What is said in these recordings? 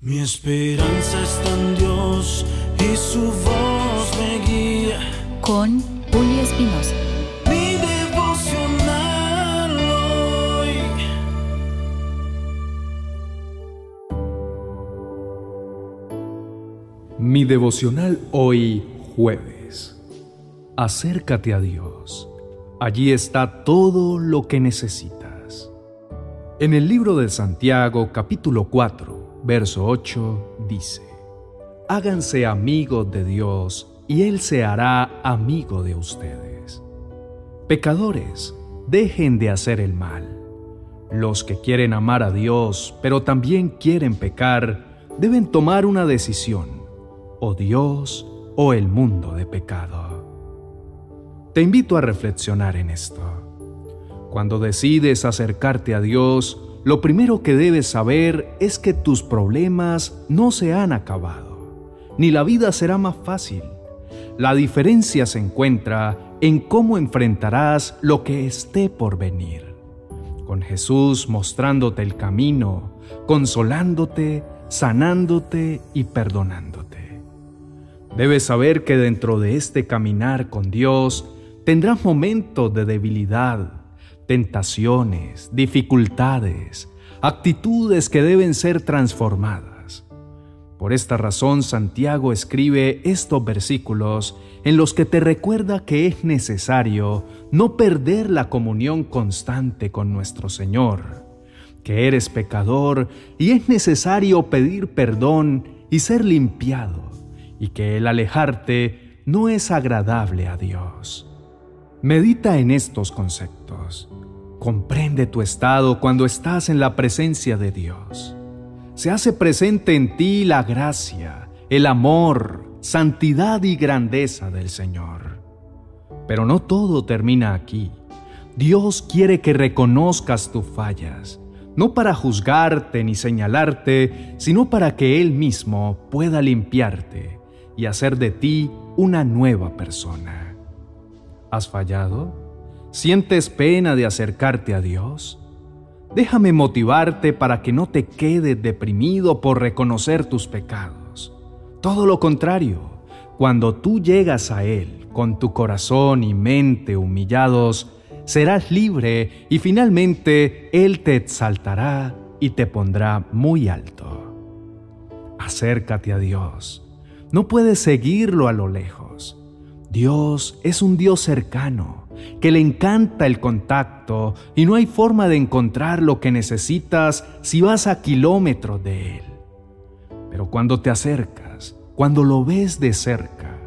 Mi esperanza está en Dios y su voz me guía. Con Julio Espinosa. Mi devocional hoy. Mi devocional hoy jueves. Acércate a Dios. Allí está todo lo que necesitas. En el libro de Santiago capítulo 4, verso 8 dice, Háganse amigos de Dios y Él se hará amigo de ustedes. Pecadores, dejen de hacer el mal. Los que quieren amar a Dios, pero también quieren pecar, deben tomar una decisión, o Dios o el mundo de pecado. Te invito a reflexionar en esto. Cuando decides acercarte a Dios, lo primero que debes saber es que tus problemas no se han acabado, ni la vida será más fácil. La diferencia se encuentra en cómo enfrentarás lo que esté por venir. Con Jesús mostrándote el camino, consolándote, sanándote y perdonándote. Debes saber que dentro de este caminar con Dios tendrás momentos de debilidad, tentaciones, dificultades, actitudes que deben ser transformadas. Por esta razón Santiago escribe estos versículos en los que te recuerda que es necesario no perder la comunión constante con nuestro Señor, que eres pecador y es necesario pedir perdón y ser limpiado, y que el alejarte no es agradable a Dios. Medita en estos conceptos. Comprende tu estado cuando estás en la presencia de Dios. Se hace presente en ti la gracia, el amor, santidad y grandeza del Señor. Pero no todo termina aquí. Dios quiere que reconozcas tus fallas, no para juzgarte ni señalarte, sino para que Él mismo pueda limpiarte y hacer de ti una nueva persona. ¿Has fallado? ¿Sientes pena de acercarte a Dios? Déjame motivarte para que no te quedes deprimido por reconocer tus pecados. Todo lo contrario, cuando tú llegas a Él con tu corazón y mente humillados, serás libre y finalmente Él te exaltará y te pondrá muy alto. Acércate a Dios. No puedes seguirlo a lo lejos. Dios es un Dios cercano, que le encanta el contacto y no hay forma de encontrar lo que necesitas si vas a kilómetros de Él. Pero cuando te acercas, cuando lo ves de cerca,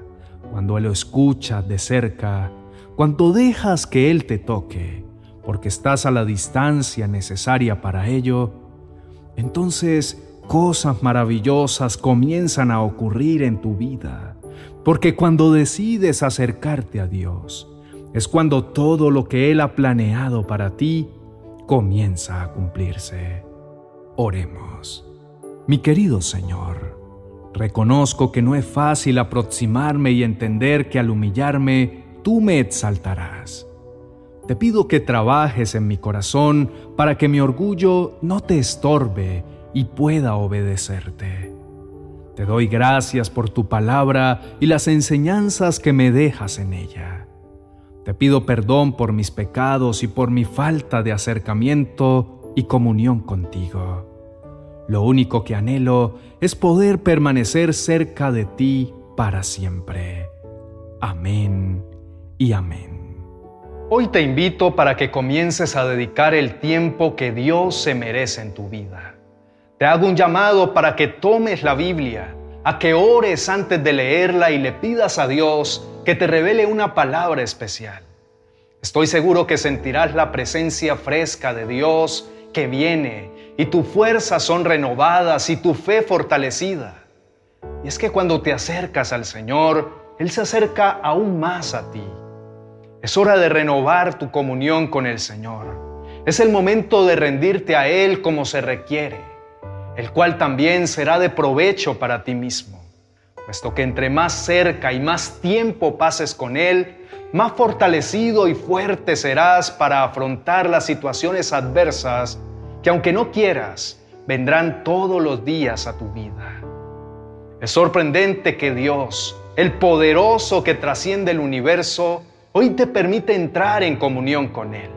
cuando lo escuchas de cerca, cuando dejas que Él te toque, porque estás a la distancia necesaria para ello, entonces cosas maravillosas comienzan a ocurrir en tu vida porque cuando decides acercarte a Dios, es cuando todo lo que Él ha planeado para ti comienza a cumplirse. Oremos. Mi querido Señor, reconozco que no es fácil aproximarme y entender que al humillarme tú me exaltarás. Te pido que trabajes en mi corazón para que mi orgullo no te estorbe y pueda obedecerte. Te doy gracias por tu palabra y las enseñanzas que me dejas en ella. Te pido perdón por mis pecados y por mi falta de acercamiento y comunión contigo. Lo único que anhelo es poder permanecer cerca de ti para siempre. Amén y amén. Hoy te invito para que comiences a dedicar el tiempo que Dios se merece en tu vida. Te hago un llamado para que tomes la Biblia, a que ores antes de leerla y le pidas a Dios que te revele una palabra especial. Estoy seguro que sentirás la presencia fresca de Dios que viene y tus fuerzas son renovadas y tu fe fortalecida. Y es que cuando te acercas al Señor, Él se acerca aún más a ti. Es hora de renovar tu comunión con el Señor. Es el momento de rendirte a Él como se requiere el cual también será de provecho para ti mismo, puesto que entre más cerca y más tiempo pases con Él, más fortalecido y fuerte serás para afrontar las situaciones adversas que aunque no quieras, vendrán todos los días a tu vida. Es sorprendente que Dios, el poderoso que trasciende el universo, hoy te permite entrar en comunión con Él.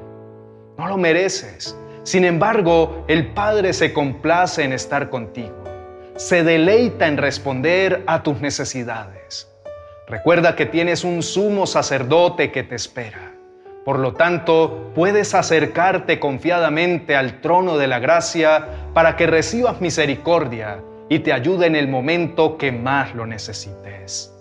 No lo mereces. Sin embargo, el Padre se complace en estar contigo. Se deleita en responder a tus necesidades. Recuerda que tienes un sumo sacerdote que te espera. Por lo tanto, puedes acercarte confiadamente al trono de la gracia para que recibas misericordia y te ayude en el momento que más lo necesites.